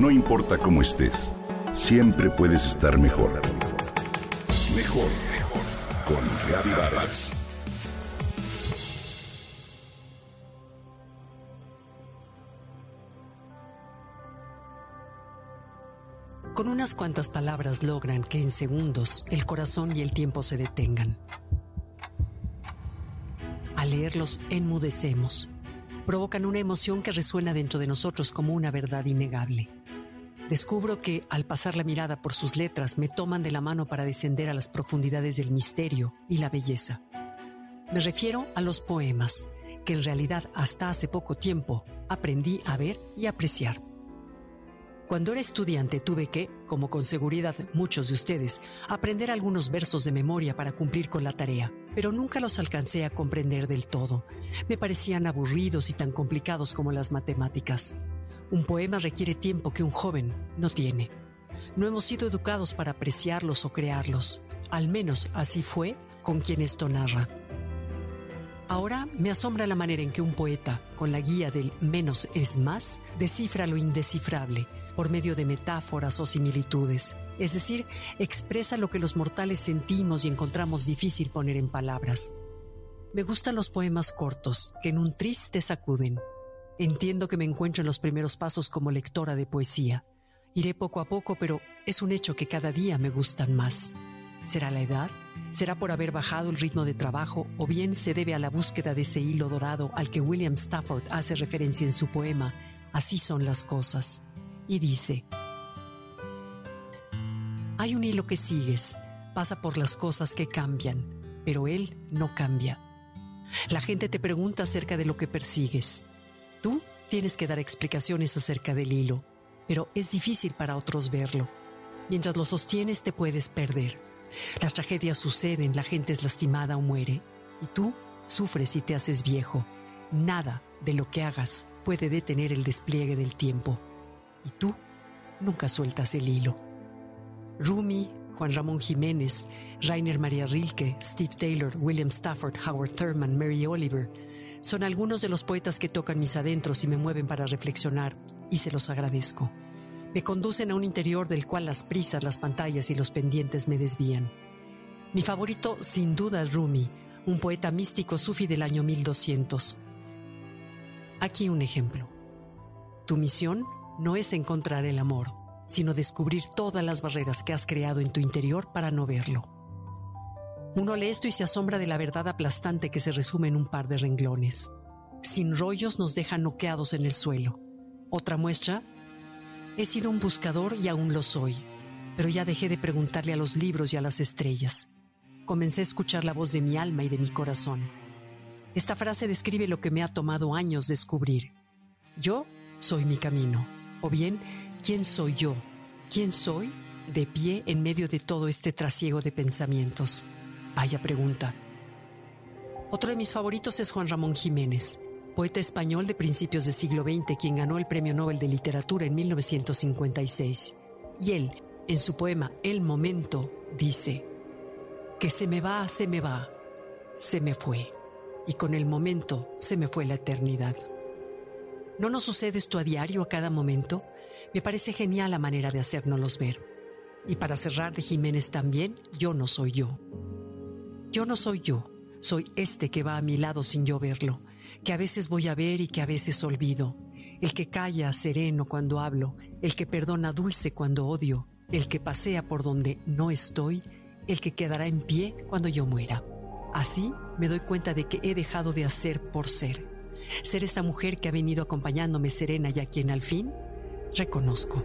No importa cómo estés, siempre puedes estar mejor. Mejor, mejor. Con Vargas. Con unas cuantas palabras logran que en segundos el corazón y el tiempo se detengan. Al leerlos enmudecemos. Provocan una emoción que resuena dentro de nosotros como una verdad innegable. Descubro que al pasar la mirada por sus letras me toman de la mano para descender a las profundidades del misterio y la belleza. Me refiero a los poemas, que en realidad hasta hace poco tiempo aprendí a ver y apreciar. Cuando era estudiante tuve que, como con seguridad muchos de ustedes, aprender algunos versos de memoria para cumplir con la tarea, pero nunca los alcancé a comprender del todo. Me parecían aburridos y tan complicados como las matemáticas. Un poema requiere tiempo que un joven no tiene. No hemos sido educados para apreciarlos o crearlos. Al menos así fue con quien esto narra. Ahora me asombra la manera en que un poeta, con la guía del menos es más, descifra lo indescifrable por medio de metáforas o similitudes, es decir, expresa lo que los mortales sentimos y encontramos difícil poner en palabras. Me gustan los poemas cortos, que en un triste sacuden. Entiendo que me encuentro en los primeros pasos como lectora de poesía. Iré poco a poco, pero es un hecho que cada día me gustan más. ¿Será la edad? ¿Será por haber bajado el ritmo de trabajo o bien se debe a la búsqueda de ese hilo dorado al que William Stafford hace referencia en su poema Así son las cosas? y dice, hay un hilo que sigues, pasa por las cosas que cambian, pero él no cambia. La gente te pregunta acerca de lo que persigues. Tú tienes que dar explicaciones acerca del hilo, pero es difícil para otros verlo. Mientras lo sostienes te puedes perder. Las tragedias suceden, la gente es lastimada o muere, y tú sufres y te haces viejo. Nada de lo que hagas puede detener el despliegue del tiempo y tú nunca sueltas el hilo. Rumi, Juan Ramón Jiménez, Rainer María Rilke, Steve Taylor, William Stafford, Howard Thurman, Mary Oliver son algunos de los poetas que tocan mis adentros y me mueven para reflexionar, y se los agradezco. Me conducen a un interior del cual las prisas, las pantallas y los pendientes me desvían. Mi favorito, sin duda, es Rumi, un poeta místico sufi del año 1200. Aquí un ejemplo. Tu misión no es encontrar el amor, sino descubrir todas las barreras que has creado en tu interior para no verlo. Uno lee esto y se asombra de la verdad aplastante que se resume en un par de renglones. Sin rollos nos deja noqueados en el suelo. Otra muestra, he sido un buscador y aún lo soy, pero ya dejé de preguntarle a los libros y a las estrellas. Comencé a escuchar la voz de mi alma y de mi corazón. Esta frase describe lo que me ha tomado años descubrir. Yo soy mi camino. O bien, ¿quién soy yo? ¿Quién soy de pie en medio de todo este trasiego de pensamientos? Vaya pregunta. Otro de mis favoritos es Juan Ramón Jiménez, poeta español de principios del siglo XX, quien ganó el Premio Nobel de Literatura en 1956. Y él, en su poema El Momento, dice, que se me va, se me va, se me fue, y con el momento se me fue la eternidad. ¿No nos sucede esto a diario, a cada momento? Me parece genial la manera de hacérnoslos ver. Y para cerrar de Jiménez también, yo no soy yo. Yo no soy yo, soy este que va a mi lado sin yo verlo, que a veces voy a ver y que a veces olvido, el que calla sereno cuando hablo, el que perdona dulce cuando odio, el que pasea por donde no estoy, el que quedará en pie cuando yo muera. Así me doy cuenta de que he dejado de hacer por ser ser esa mujer que ha venido acompañándome serena y a quien al fin reconozco.